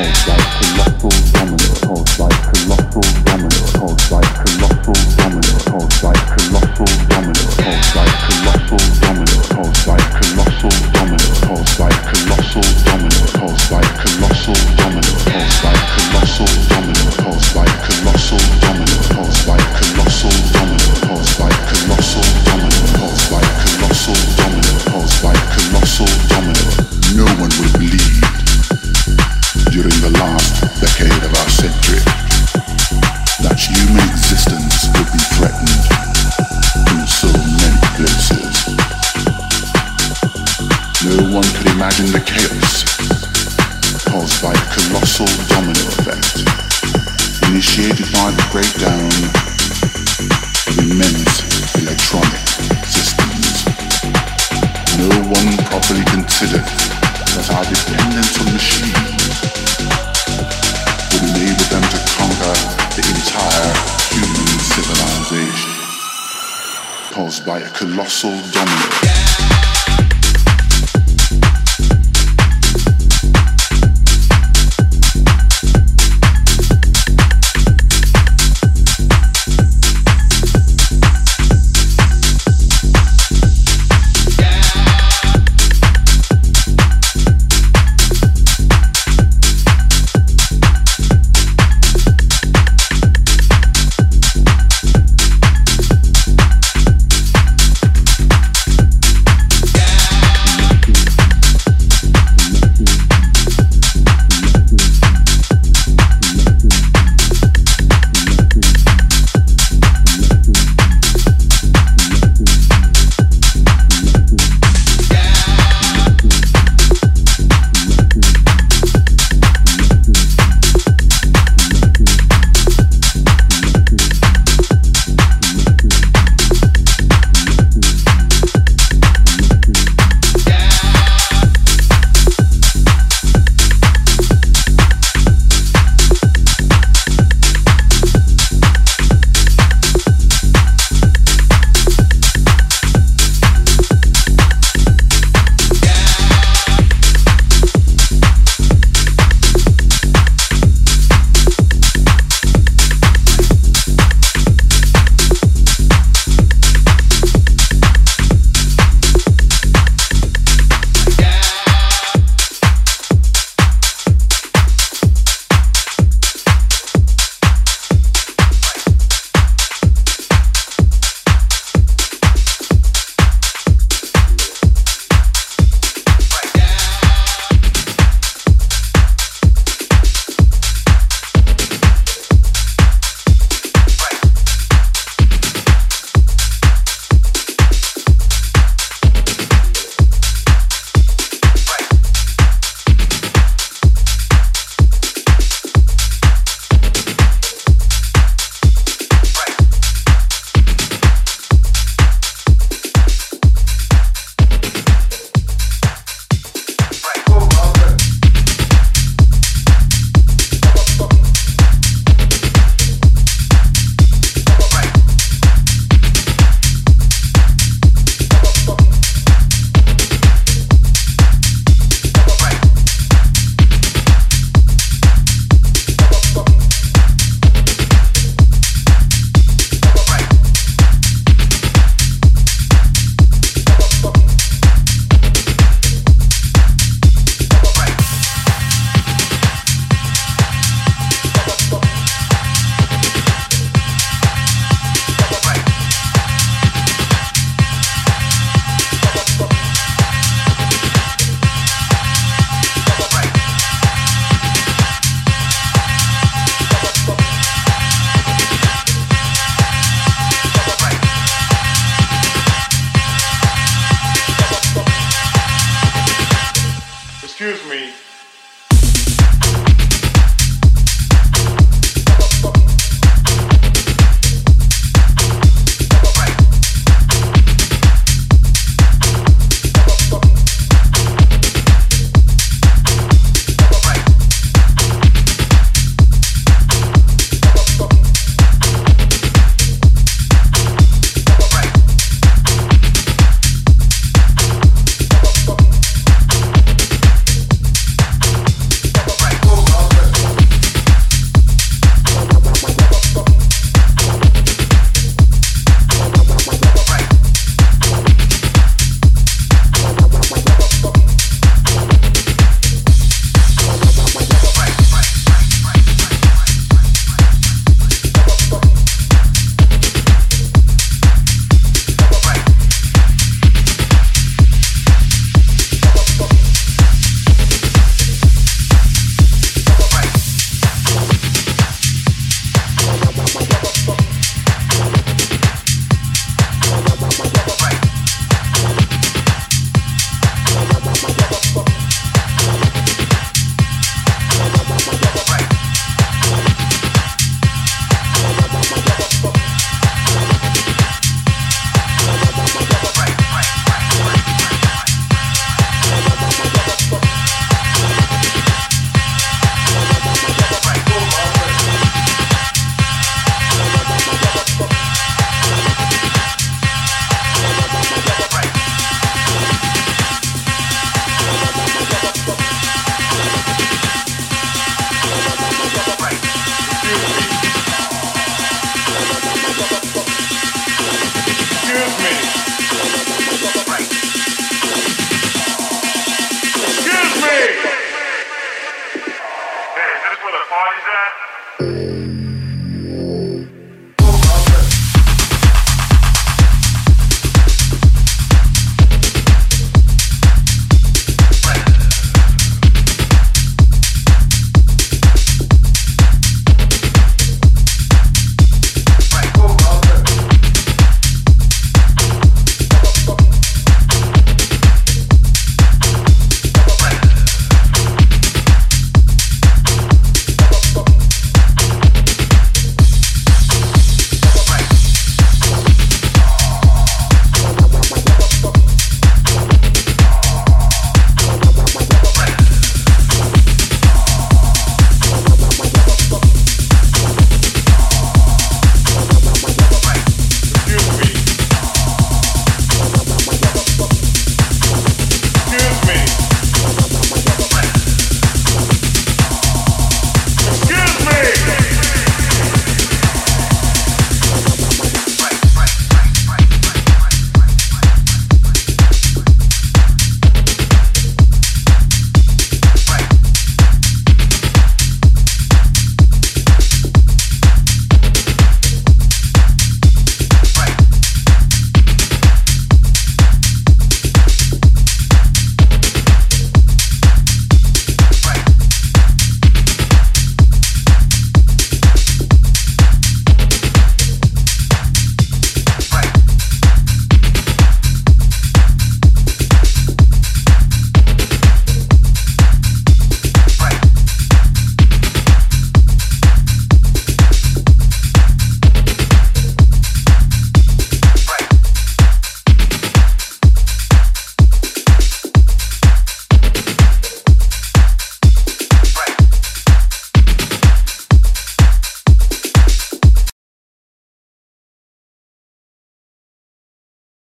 almost like our dependence on machines would enable them to conquer the entire human civilization caused by a colossal domino.